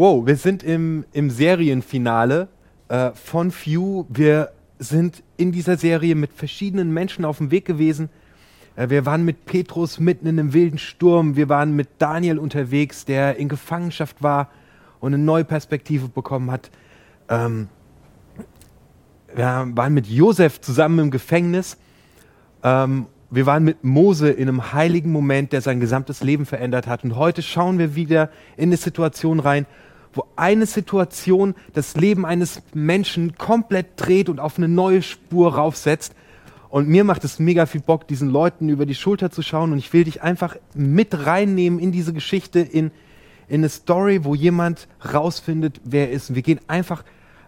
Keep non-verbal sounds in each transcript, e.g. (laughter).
Wow, wir sind im, im Serienfinale äh, von Few. Wir sind in dieser Serie mit verschiedenen Menschen auf dem Weg gewesen. Äh, wir waren mit Petrus mitten in einem wilden Sturm. Wir waren mit Daniel unterwegs, der in Gefangenschaft war und eine neue Perspektive bekommen hat. Ähm, wir waren mit Josef zusammen im Gefängnis. Ähm, wir waren mit Mose in einem heiligen Moment, der sein gesamtes Leben verändert hat. Und heute schauen wir wieder in eine Situation rein, wo eine Situation das Leben eines Menschen komplett dreht und auf eine neue Spur raufsetzt. Und mir macht es mega viel Bock, diesen Leuten über die Schulter zu schauen. Und ich will dich einfach mit reinnehmen in diese Geschichte, in, in eine Story, wo jemand rausfindet, wer er ist. Und wir gehen einfach,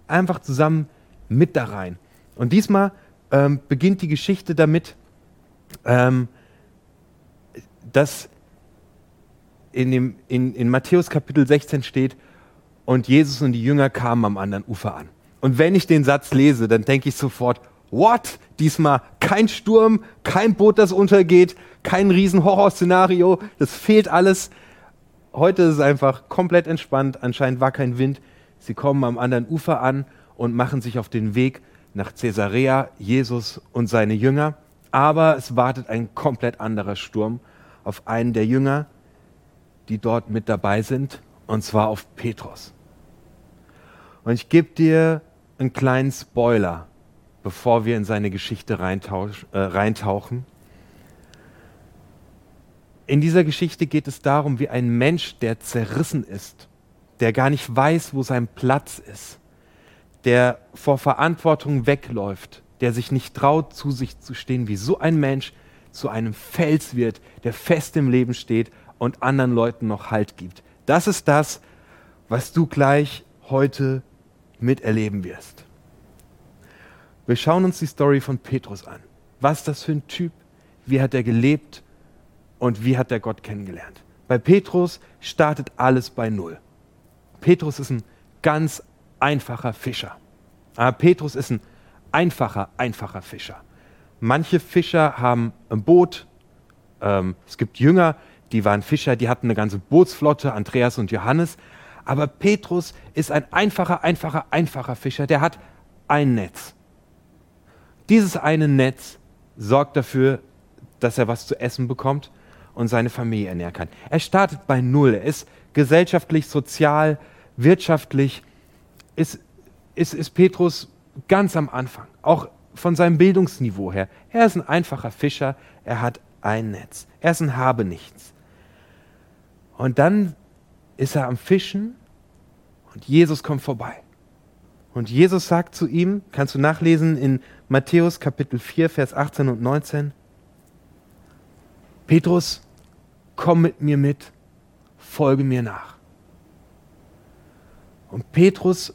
einfach zusammen mit da rein. Und diesmal ähm, beginnt die Geschichte damit, ähm, dass in, dem, in, in Matthäus Kapitel 16 steht, und Jesus und die Jünger kamen am anderen Ufer an. Und wenn ich den Satz lese, dann denke ich sofort, what? Diesmal kein Sturm, kein Boot, das untergeht, kein Riesen-Horror-Szenario, das fehlt alles. Heute ist es einfach komplett entspannt, anscheinend war kein Wind. Sie kommen am anderen Ufer an und machen sich auf den Weg nach Caesarea, Jesus und seine Jünger. Aber es wartet ein komplett anderer Sturm auf einen der Jünger, die dort mit dabei sind, und zwar auf Petrus. Und ich gebe dir einen kleinen Spoiler, bevor wir in seine Geschichte äh, reintauchen. In dieser Geschichte geht es darum, wie ein Mensch, der zerrissen ist, der gar nicht weiß, wo sein Platz ist, der vor Verantwortung wegläuft, der sich nicht traut, zu sich zu stehen, wie so ein Mensch zu einem Fels wird, der fest im Leben steht und anderen Leuten noch Halt gibt. Das ist das, was du gleich heute miterleben wirst. Wir schauen uns die Story von Petrus an. Was ist das für ein Typ? Wie hat er gelebt? Und wie hat er Gott kennengelernt? Bei Petrus startet alles bei Null. Petrus ist ein ganz einfacher Fischer. Aber ah, Petrus ist ein einfacher, einfacher Fischer. Manche Fischer haben ein Boot. Ähm, es gibt Jünger, die waren Fischer, die hatten eine ganze Bootsflotte, Andreas und Johannes. Aber Petrus ist ein einfacher, einfacher, einfacher Fischer, der hat ein Netz. Dieses eine Netz sorgt dafür, dass er was zu essen bekommt und seine Familie ernähren kann. Er startet bei Null. Er ist gesellschaftlich, sozial, wirtschaftlich, ist, ist, ist Petrus ganz am Anfang, auch von seinem Bildungsniveau her. Er ist ein einfacher Fischer, er hat ein Netz. Er ist ein Habenichts. Und dann ist er am Fischen und Jesus kommt vorbei. Und Jesus sagt zu ihm, kannst du nachlesen in Matthäus Kapitel 4, Vers 18 und 19, Petrus, komm mit mir mit, folge mir nach. Und Petrus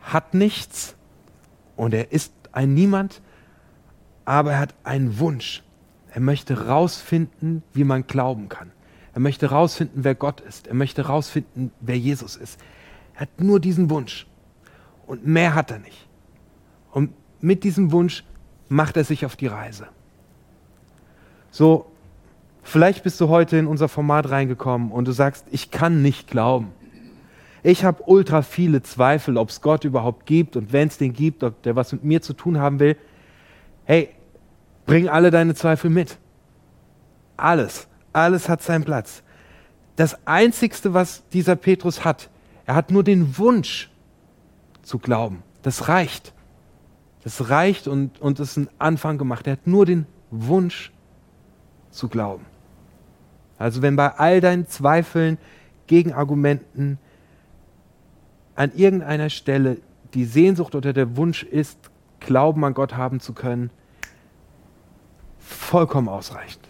hat nichts und er ist ein Niemand, aber er hat einen Wunsch. Er möchte rausfinden, wie man glauben kann. Er möchte herausfinden, wer Gott ist. Er möchte herausfinden, wer Jesus ist. Er hat nur diesen Wunsch. Und mehr hat er nicht. Und mit diesem Wunsch macht er sich auf die Reise. So, vielleicht bist du heute in unser Format reingekommen und du sagst, ich kann nicht glauben. Ich habe ultra viele Zweifel, ob es Gott überhaupt gibt und wenn es den gibt, ob der was mit mir zu tun haben will. Hey, bring alle deine Zweifel mit. Alles. Alles hat seinen Platz. Das Einzigste, was dieser Petrus hat, er hat nur den Wunsch zu glauben. Das reicht. Das reicht und, und ist ein Anfang gemacht. Er hat nur den Wunsch zu glauben. Also wenn bei all deinen Zweifeln, Gegenargumenten an irgendeiner Stelle die Sehnsucht oder der Wunsch ist, Glauben an Gott haben zu können, vollkommen ausreichend.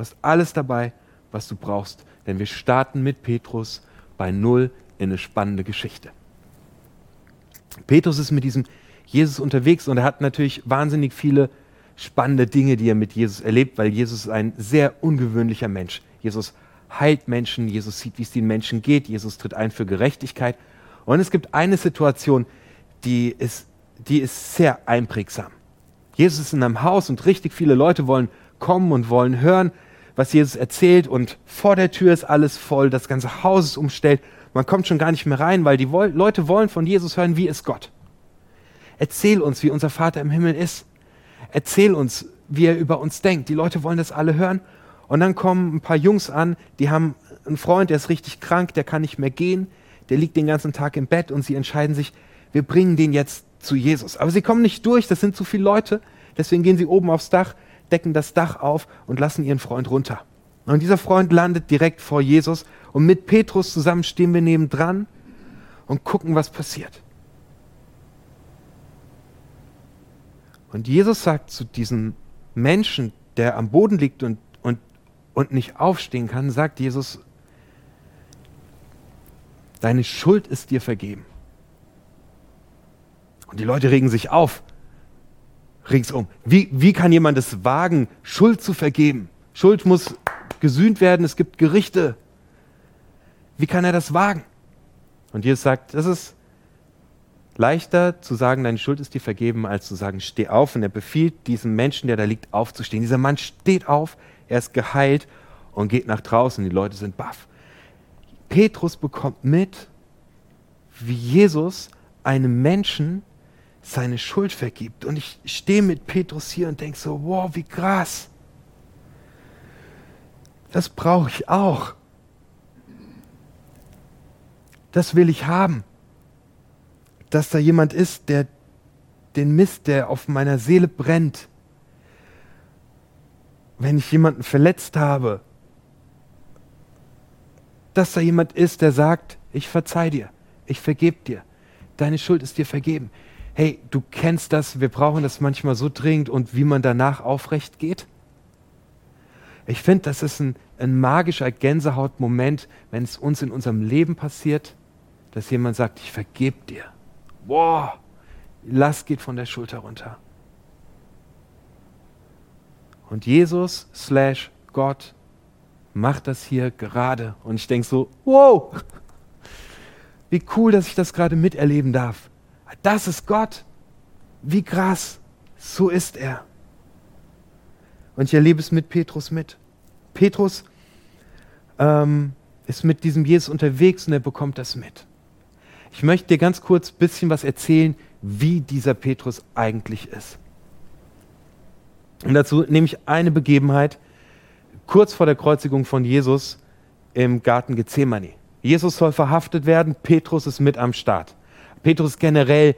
Du hast alles dabei, was du brauchst, denn wir starten mit Petrus bei Null in eine spannende Geschichte. Petrus ist mit diesem Jesus unterwegs und er hat natürlich wahnsinnig viele spannende Dinge, die er mit Jesus erlebt, weil Jesus ist ein sehr ungewöhnlicher Mensch. Jesus heilt Menschen, Jesus sieht, wie es den Menschen geht, Jesus tritt ein für Gerechtigkeit. Und es gibt eine Situation, die ist, die ist sehr einprägsam. Jesus ist in einem Haus und richtig viele Leute wollen kommen und wollen hören, was Jesus erzählt und vor der Tür ist alles voll, das ganze Haus ist umstellt, Man kommt schon gar nicht mehr rein, weil die Leute wollen von Jesus hören, wie ist Gott. Erzähl uns, wie unser Vater im Himmel ist. Erzähl uns, wie er über uns denkt. Die Leute wollen das alle hören. Und dann kommen ein paar Jungs an, die haben einen Freund, der ist richtig krank, der kann nicht mehr gehen, der liegt den ganzen Tag im Bett und sie entscheiden sich, wir bringen den jetzt zu Jesus. Aber sie kommen nicht durch, das sind zu viele Leute. Deswegen gehen sie oben aufs Dach, decken das Dach auf und lassen ihren Freund runter. Und dieser Freund landet direkt vor Jesus und mit Petrus zusammen stehen wir nebendran und gucken, was passiert. Und Jesus sagt zu diesem Menschen, der am Boden liegt und, und, und nicht aufstehen kann, sagt Jesus, deine Schuld ist dir vergeben. Und die Leute regen sich auf, ringsum. Wie, wie kann jemand es wagen, Schuld zu vergeben? Schuld muss gesühnt werden, es gibt Gerichte. Wie kann er das wagen? Und Jesus sagt, das ist leichter zu sagen, deine Schuld ist dir vergeben, als zu sagen, steh auf. Und er befiehlt diesem Menschen, der da liegt, aufzustehen. Dieser Mann steht auf, er ist geheilt und geht nach draußen. Die Leute sind baff. Petrus bekommt mit, wie Jesus einem Menschen seine Schuld vergibt. Und ich stehe mit Petrus hier und denke so, wow, wie krass. Das brauche ich auch. Das will ich haben. Dass da jemand ist, der den Mist, der auf meiner Seele brennt, wenn ich jemanden verletzt habe, dass da jemand ist, der sagt, ich verzeih dir, ich vergeb dir, deine Schuld ist dir vergeben. Hey, du kennst das, wir brauchen das manchmal so dringend und wie man danach aufrecht geht? Ich finde, das ist ein, ein magischer Gänsehautmoment, wenn es uns in unserem Leben passiert, dass jemand sagt, ich vergebe dir. Boah, Last geht von der Schulter runter. Und Jesus slash Gott macht das hier gerade. Und ich denke so, wow, (laughs) wie cool, dass ich das gerade miterleben darf. Das ist Gott. Wie krass. So ist er. Und ich erlebe es mit Petrus mit. Petrus ähm, ist mit diesem Jesus unterwegs und er bekommt das mit. Ich möchte dir ganz kurz ein bisschen was erzählen, wie dieser Petrus eigentlich ist. Und dazu nehme ich eine Begebenheit kurz vor der Kreuzigung von Jesus im Garten Gethsemane. Jesus soll verhaftet werden, Petrus ist mit am Start. Petrus generell,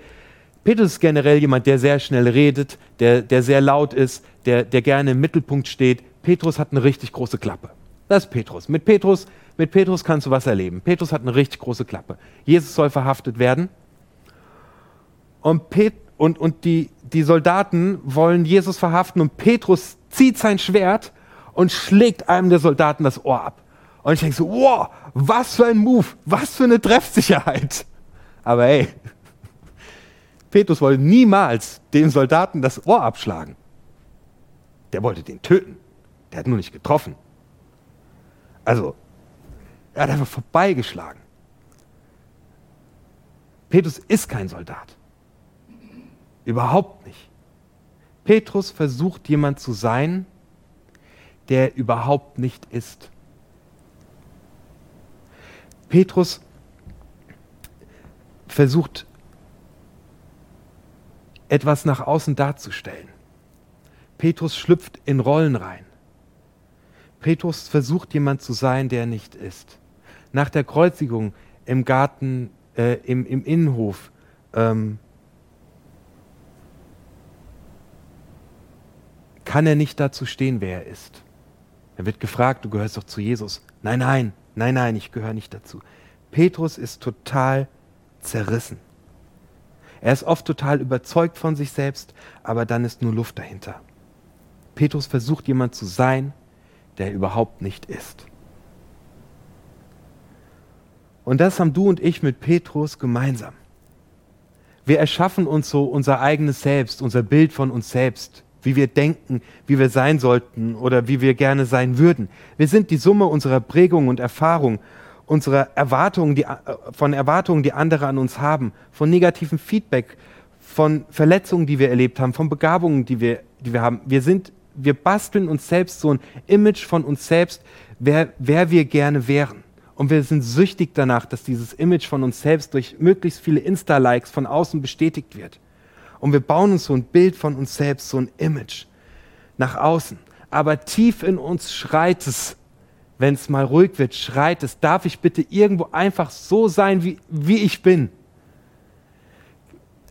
Petrus ist generell jemand, der sehr schnell redet, der, der sehr laut ist, der, der gerne im Mittelpunkt steht. Petrus hat eine richtig große Klappe. Das ist Petrus. Mit Petrus, mit Petrus kannst du was erleben. Petrus hat eine richtig große Klappe. Jesus soll verhaftet werden. Und, Pet und, und die, die Soldaten wollen Jesus verhaften und Petrus zieht sein Schwert und schlägt einem der Soldaten das Ohr ab. Und ich denke so, wow, was für ein Move, was für eine Treffsicherheit. Aber hey, Petrus wollte niemals dem Soldaten das Ohr abschlagen. Der wollte den töten. Der hat nur nicht getroffen. Also, er hat einfach vorbeigeschlagen. Petrus ist kein Soldat. Überhaupt nicht. Petrus versucht jemand zu sein, der überhaupt nicht ist. Petrus versucht etwas nach außen darzustellen. Petrus schlüpft in Rollen rein. Petrus versucht jemand zu sein, der nicht ist. Nach der Kreuzigung im Garten, äh, im, im Innenhof, ähm, kann er nicht dazu stehen, wer er ist. Er wird gefragt, du gehörst doch zu Jesus. Nein, nein, nein, nein, ich gehöre nicht dazu. Petrus ist total zerrissen. Er ist oft total überzeugt von sich selbst, aber dann ist nur Luft dahinter. Petrus versucht jemand zu sein, der überhaupt nicht ist. Und das haben du und ich mit Petrus gemeinsam. Wir erschaffen uns so unser eigenes Selbst, unser Bild von uns selbst, wie wir denken, wie wir sein sollten oder wie wir gerne sein würden. Wir sind die Summe unserer Prägung und Erfahrung unserer Erwartungen, die, äh, von Erwartungen, die andere an uns haben, von negativem Feedback, von Verletzungen, die wir erlebt haben, von Begabungen, die wir, die wir haben. Wir sind, wir basteln uns selbst so ein Image von uns selbst, wer, wer wir gerne wären. Und wir sind süchtig danach, dass dieses Image von uns selbst durch möglichst viele Insta-Likes von außen bestätigt wird. Und wir bauen uns so ein Bild von uns selbst, so ein Image nach außen. Aber tief in uns schreit es, wenn es mal ruhig wird, schreit es, darf ich bitte irgendwo einfach so sein, wie, wie ich bin.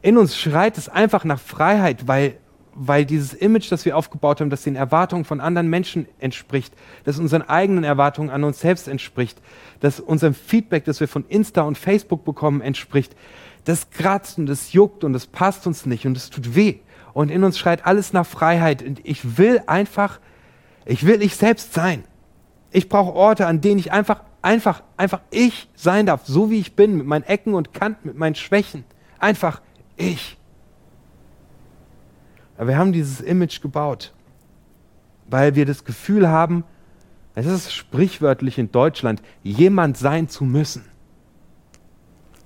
In uns schreit es einfach nach Freiheit, weil weil dieses Image, das wir aufgebaut haben, das den Erwartungen von anderen Menschen entspricht, das unseren eigenen Erwartungen an uns selbst entspricht, das unserem Feedback, das wir von Insta und Facebook bekommen, entspricht, das kratzt und das juckt und das passt uns nicht und es tut weh. Und in uns schreit alles nach Freiheit. Und ich will einfach, ich will ich selbst sein. Ich brauche Orte, an denen ich einfach, einfach, einfach ich sein darf, so wie ich bin, mit meinen Ecken und Kanten, mit meinen Schwächen. Einfach ich. Aber wir haben dieses Image gebaut, weil wir das Gefühl haben, es ist sprichwörtlich in Deutschland, jemand sein zu müssen.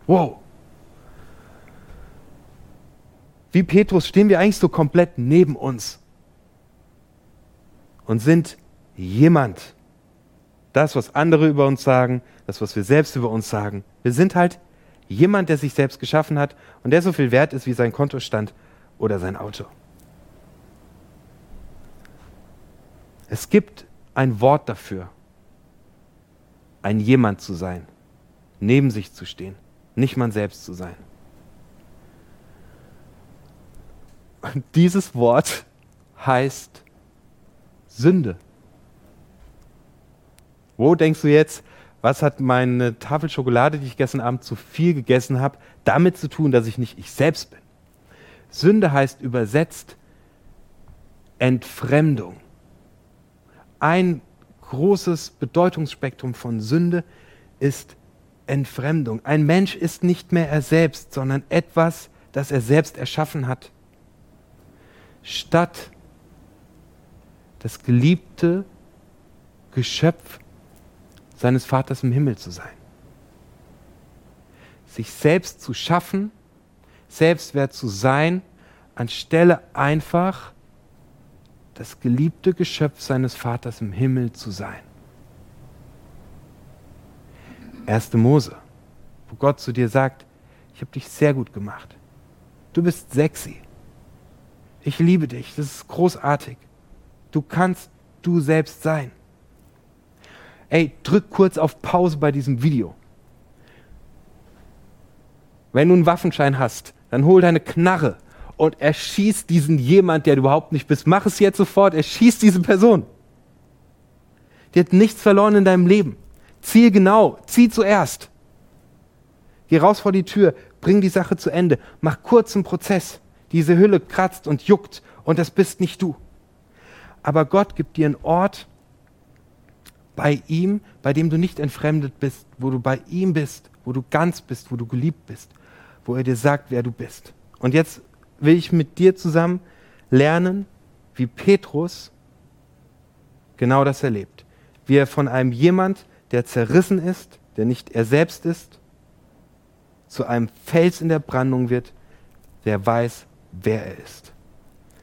Wow. Wie Petrus stehen wir eigentlich so komplett neben uns und sind jemand. Das, was andere über uns sagen, das, was wir selbst über uns sagen. Wir sind halt jemand, der sich selbst geschaffen hat und der so viel wert ist wie sein Kontostand oder sein Auto. Es gibt ein Wort dafür, ein jemand zu sein, neben sich zu stehen, nicht man selbst zu sein. Und dieses Wort heißt Sünde. Wo denkst du jetzt, was hat meine Tafel Schokolade, die ich gestern Abend zu viel gegessen habe, damit zu tun, dass ich nicht ich selbst bin? Sünde heißt übersetzt Entfremdung ein großes Bedeutungsspektrum von Sünde ist Entfremdung. Ein Mensch ist nicht mehr er selbst, sondern etwas, das er selbst erschaffen hat. Statt das geliebte Geschöpf seines Vaters im Himmel zu sein. Sich selbst zu schaffen, selbstwert zu sein, anstelle einfach das geliebte Geschöpf seines Vaters im Himmel zu sein. 1. Mose, wo Gott zu dir sagt, ich habe dich sehr gut gemacht. Du bist sexy. Ich liebe dich. Das ist großartig. Du kannst du selbst sein. Ey, drück kurz auf Pause bei diesem Video. Wenn du einen Waffenschein hast, dann hol deine Knarre und erschießt diesen jemand, der du überhaupt nicht bist. Mach es jetzt sofort, erschießt diese Person. Die hat nichts verloren in deinem Leben. Ziel genau, zieh zuerst. Geh raus vor die Tür, bring die Sache zu Ende, mach kurzen Prozess. Diese Hülle kratzt und juckt und das bist nicht du. Aber Gott gibt dir einen Ort bei ihm, bei dem du nicht entfremdet bist, wo du bei ihm bist, wo du ganz bist, wo du geliebt bist, wo er dir sagt, wer du bist. Und jetzt will ich mit dir zusammen lernen, wie Petrus genau das erlebt. Wie er von einem jemand, der zerrissen ist, der nicht er selbst ist, zu einem Fels in der Brandung wird, der weiß, wer er ist.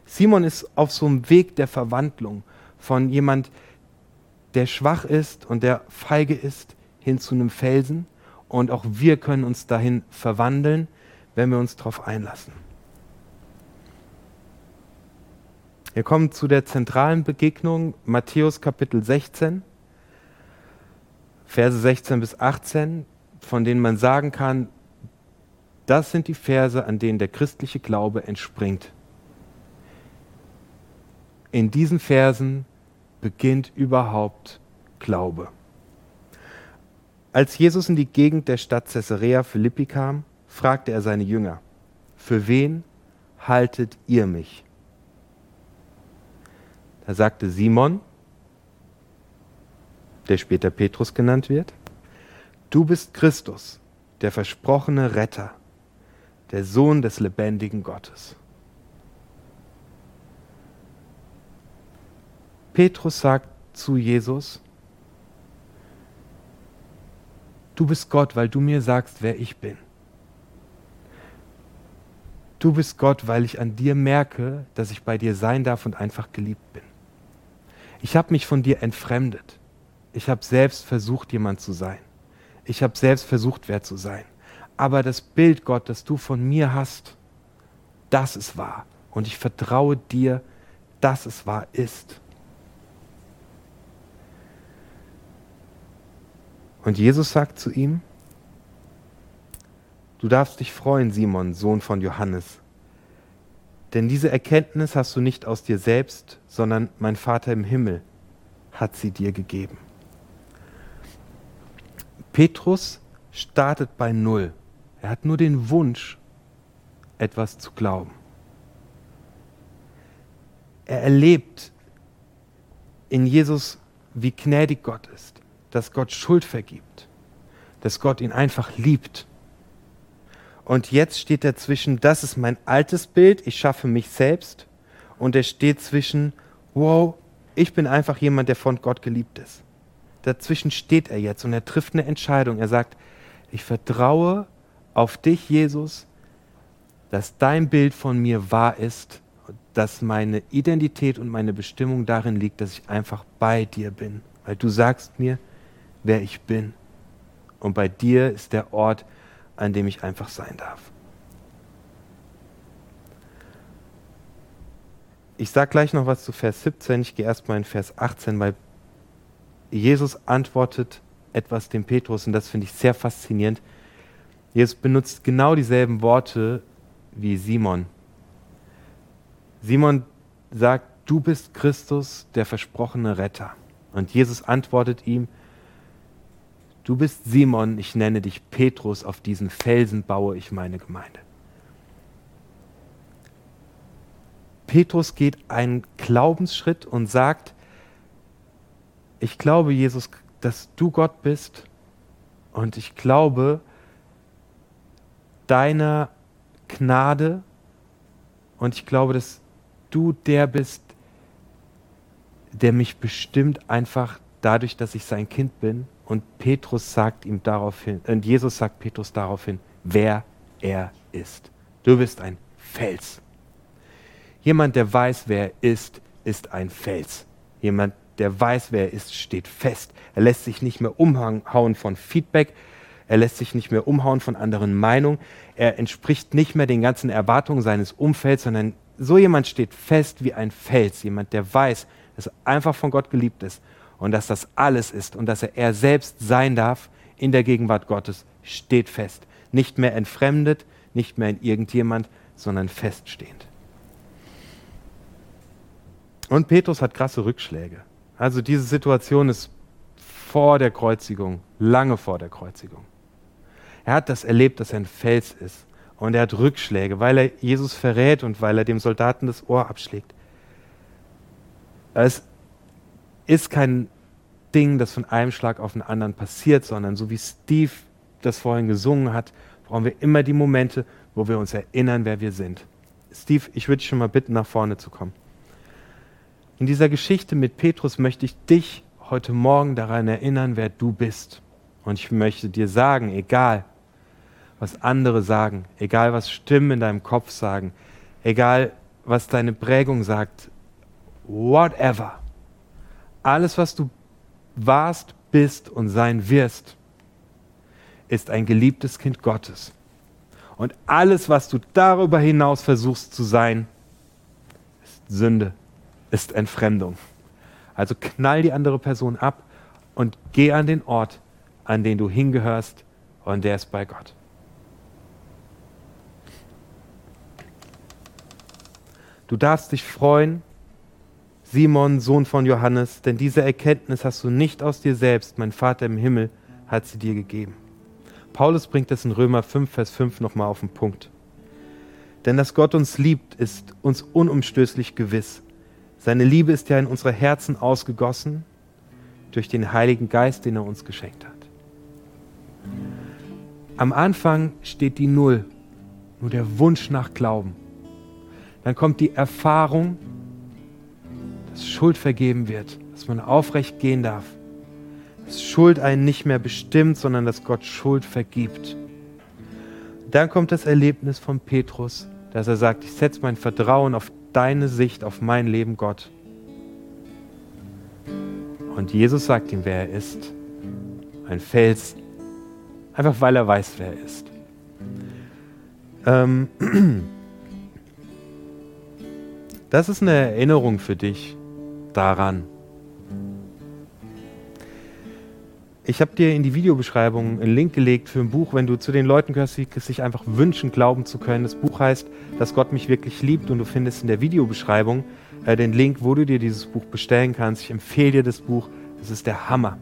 Simon ist auf so einem Weg der Verwandlung von jemand, der schwach ist und der feige ist, hin zu einem Felsen. Und auch wir können uns dahin verwandeln, wenn wir uns darauf einlassen. Wir kommen zu der zentralen Begegnung, Matthäus Kapitel 16, Verse 16 bis 18, von denen man sagen kann, das sind die Verse, an denen der christliche Glaube entspringt. In diesen Versen beginnt überhaupt Glaube. Als Jesus in die Gegend der Stadt Caesarea Philippi kam, fragte er seine Jünger, für wen haltet ihr mich? Da sagte Simon, der später Petrus genannt wird, du bist Christus, der versprochene Retter, der Sohn des lebendigen Gottes. Petrus sagt zu Jesus, du bist Gott, weil du mir sagst, wer ich bin. Du bist Gott, weil ich an dir merke, dass ich bei dir sein darf und einfach geliebt bin. Ich habe mich von dir entfremdet. Ich habe selbst versucht, jemand zu sein. ich habe selbst versucht, wer zu sein. Aber das Bild, Gott, das du von mir hast, das ist wahr. Und ich vertraue dir, dass es wahr ist. Und Jesus sagt zu ihm, du darfst dich freuen, Simon, Sohn von Johannes. Denn diese Erkenntnis hast du nicht aus dir selbst, sondern mein Vater im Himmel hat sie dir gegeben. Petrus startet bei Null. Er hat nur den Wunsch, etwas zu glauben. Er erlebt in Jesus, wie gnädig Gott ist, dass Gott Schuld vergibt, dass Gott ihn einfach liebt. Und jetzt steht er zwischen, das ist mein altes Bild, ich schaffe mich selbst, und er steht zwischen, wow, ich bin einfach jemand, der von Gott geliebt ist. Dazwischen steht er jetzt und er trifft eine Entscheidung. Er sagt, ich vertraue auf dich, Jesus, dass dein Bild von mir wahr ist, dass meine Identität und meine Bestimmung darin liegt, dass ich einfach bei dir bin, weil du sagst mir, wer ich bin. Und bei dir ist der Ort, an dem ich einfach sein darf. Ich sage gleich noch was zu Vers 17, ich gehe erstmal in Vers 18, weil Jesus antwortet etwas dem Petrus und das finde ich sehr faszinierend. Jesus benutzt genau dieselben Worte wie Simon. Simon sagt, du bist Christus, der versprochene Retter. Und Jesus antwortet ihm, du bist Simon, ich nenne dich Petrus, auf diesen Felsen baue ich meine Gemeinde. Petrus geht einen Glaubensschritt und sagt, ich glaube, Jesus, dass du Gott bist und ich glaube deiner Gnade und ich glaube, dass du der bist, der mich bestimmt einfach dadurch, dass ich sein Kind bin. Und Petrus sagt ihm daraufhin, und Jesus sagt Petrus daraufhin, wer er ist. Du bist ein Fels. Jemand, der weiß, wer er ist, ist ein Fels. Jemand, der weiß, wer er ist, steht fest. Er lässt sich nicht mehr umhauen von Feedback. Er lässt sich nicht mehr umhauen von anderen Meinungen. Er entspricht nicht mehr den ganzen Erwartungen seines Umfelds, sondern so jemand steht fest wie ein Fels. Jemand, der weiß, dass er einfach von Gott geliebt ist und dass das alles ist und dass er er selbst sein darf in der Gegenwart Gottes, steht fest. Nicht mehr entfremdet, nicht mehr in irgendjemand, sondern feststehend. Und Petrus hat krasse Rückschläge. Also diese Situation ist vor der Kreuzigung, lange vor der Kreuzigung. Er hat das erlebt, dass er ein Fels ist. Und er hat Rückschläge, weil er Jesus verrät und weil er dem Soldaten das Ohr abschlägt. Es ist kein Ding, das von einem Schlag auf den anderen passiert, sondern so wie Steve das vorhin gesungen hat, brauchen wir immer die Momente, wo wir uns erinnern, wer wir sind. Steve, ich würde dich schon mal bitten, nach vorne zu kommen. In dieser Geschichte mit Petrus möchte ich dich heute Morgen daran erinnern, wer du bist. Und ich möchte dir sagen, egal was andere sagen, egal was Stimmen in deinem Kopf sagen, egal was deine Prägung sagt, whatever, alles was du warst, bist und sein wirst, ist ein geliebtes Kind Gottes. Und alles, was du darüber hinaus versuchst zu sein, ist Sünde ist Entfremdung. Also knall die andere Person ab und geh an den Ort, an den du hingehörst, und der ist bei Gott. Du darfst dich freuen, Simon, Sohn von Johannes, denn diese Erkenntnis hast du nicht aus dir selbst, mein Vater im Himmel hat sie dir gegeben. Paulus bringt das in Römer 5, Vers 5 nochmal auf den Punkt. Denn dass Gott uns liebt, ist uns unumstößlich gewiss. Seine Liebe ist ja in unsere Herzen ausgegossen durch den Heiligen Geist, den er uns geschenkt hat. Am Anfang steht die Null, nur der Wunsch nach Glauben. Dann kommt die Erfahrung, dass Schuld vergeben wird, dass man aufrecht gehen darf, dass Schuld einen nicht mehr bestimmt, sondern dass Gott Schuld vergibt. Dann kommt das Erlebnis von Petrus, dass er sagt, ich setze mein Vertrauen auf deine Sicht auf mein Leben, Gott. Und Jesus sagt ihm, wer er ist. Ein Fels, Einfach weil er weiß, wer er ist. Ähm, (clears throat) das ist eine Erinnerung für dich daran. Ich habe dir in die Videobeschreibung einen Link gelegt für ein Buch, wenn du zu den Leuten gehörst, die sich einfach wünschen, glauben zu können. Das Buch heißt, dass Gott mich wirklich liebt und du findest in der Videobeschreibung äh, den Link, wo du dir dieses Buch bestellen kannst. Ich empfehle dir das Buch. Es ist der Hammer.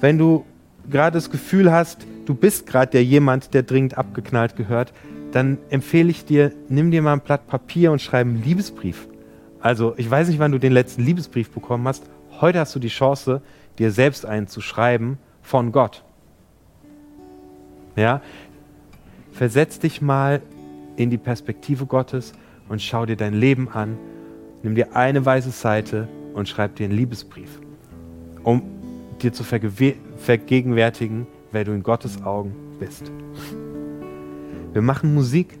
Wenn du gerade das Gefühl hast, du bist gerade der jemand, der dringend abgeknallt gehört, dann empfehle ich dir, nimm dir mal ein Blatt Papier und schreib einen Liebesbrief. Also, ich weiß nicht, wann du den letzten Liebesbrief bekommen hast. Heute hast du die Chance, dir selbst einen zu schreiben von Gott. Ja? Versetz dich mal in die Perspektive Gottes und schau dir dein Leben an. Nimm dir eine weiße Seite und schreib dir einen Liebesbrief, um dir zu vergegenwärtigen, wer du in Gottes Augen bist. Wir machen Musik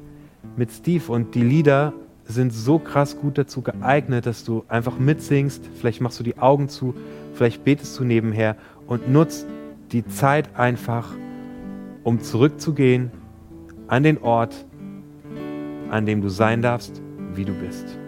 mit Steve und die Lieder sind so krass gut dazu geeignet, dass du einfach mitsingst. Vielleicht machst du die Augen zu, vielleicht betest du nebenher und nutzt die Zeit einfach, um zurückzugehen an den Ort, an dem du sein darfst, wie du bist.